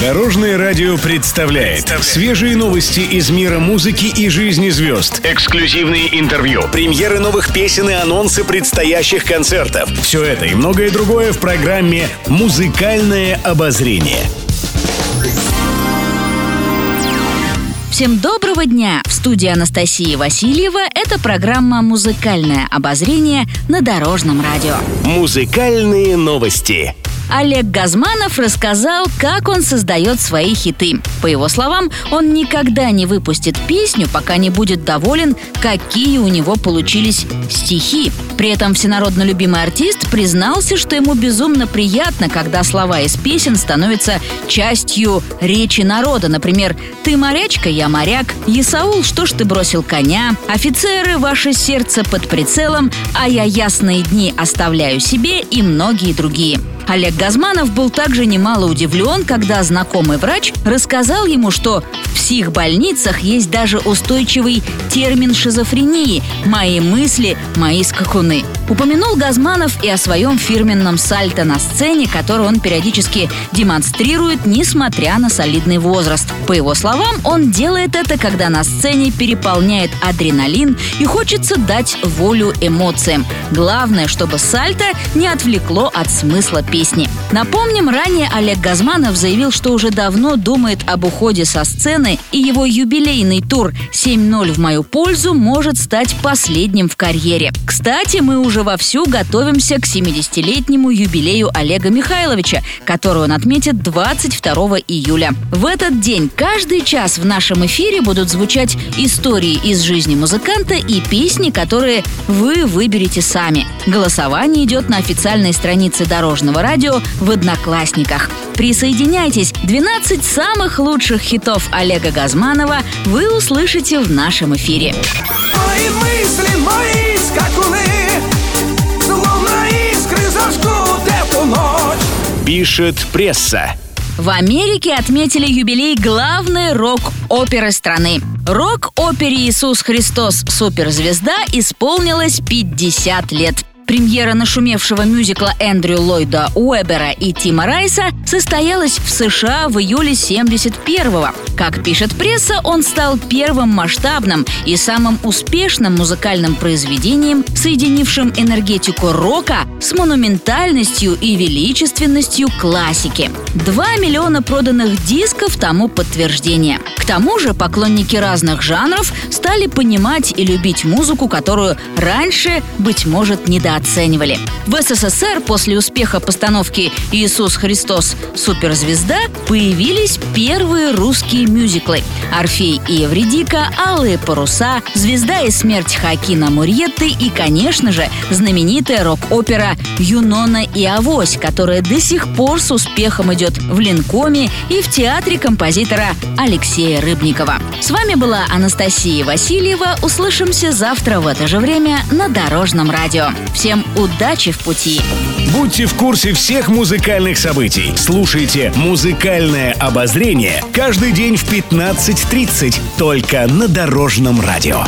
Дорожное радио представляет свежие новости из мира музыки и жизни звезд. Эксклюзивные интервью, премьеры новых песен и анонсы предстоящих концертов. Все это и многое другое в программе «Музыкальное обозрение». Всем доброго дня! В студии Анастасии Васильева это программа «Музыкальное обозрение» на Дорожном радио. Музыкальные новости. Олег Газманов рассказал, как он создает свои хиты. По его словам, он никогда не выпустит песню, пока не будет доволен, какие у него получились стихи. При этом всенародно любимый артист признался, что ему безумно приятно, когда слова из песен становятся частью речи народа. Например, «Ты морячка, я моряк», «Исаул, что ж ты бросил коня», «Офицеры, ваше сердце под прицелом», «А я ясные дни оставляю себе» и многие другие. Олег Газманов был также немало удивлен, когда знакомый врач рассказал ему, что в психбольницах есть даже устойчивый термин шизофрении «мои мысли, мои скакуны». Упомянул Газманов и о своем фирменном сальто на сцене, который он периодически демонстрирует, несмотря на солидный возраст. По его словам, он делает это, когда на сцене переполняет адреналин и хочется дать волю эмоциям. Главное, чтобы сальто не отвлекло от смысла песни. Напомним, ранее Олег Газманов заявил, что уже давно думает об уходе со сцены, и его юбилейный тур «7-0 в мою пользу» может стать последним в карьере. Кстати, мы уже вовсю готовимся к 70-летнему юбилею Олега Михайловича, который он отметит 22 июля. В этот день каждый час в нашем эфире будут звучать истории из жизни музыканта и песни, которые вы выберете сами. Голосование идет на официальной странице Дорожного радио в Одноклассниках. Присоединяйтесь! 12 самых лучших хитов Олега Газманова вы услышите в нашем эфире. Мои мысли, мои скакуны Пишет пресса. В Америке отметили юбилей главной рок-оперы страны. Рок-опере «Иисус Христос. Суперзвезда» исполнилось 50 лет. Премьера нашумевшего мюзикла Эндрю Ллойда Уэбера и Тима Райса состоялась в США в июле 71-го. Как пишет пресса, он стал первым масштабным и самым успешным музыкальным произведением, соединившим энергетику рока с монументальностью и величественностью классики. Два миллиона проданных дисков тому подтверждение. К тому же поклонники разных жанров стали понимать и любить музыку, которую раньше, быть может, недооценивали оценивали. В СССР после успеха постановки «Иисус Христос. Суперзвезда» появились первые русские мюзиклы «Орфей и Евредика», «Алые паруса», «Звезда и смерть Хакина Мурьетты» и, конечно же, знаменитая рок-опера «Юнона и Авось», которая до сих пор с успехом идет в Ленкоме и в театре композитора Алексея Рыбникова. С вами была Анастасия Васильева. Услышимся завтра в это же время на Дорожном радио. Всем Всем удачи в пути! Будьте в курсе всех музыкальных событий. Слушайте «Музыкальное обозрение» каждый день в 15.30 только на Дорожном радио.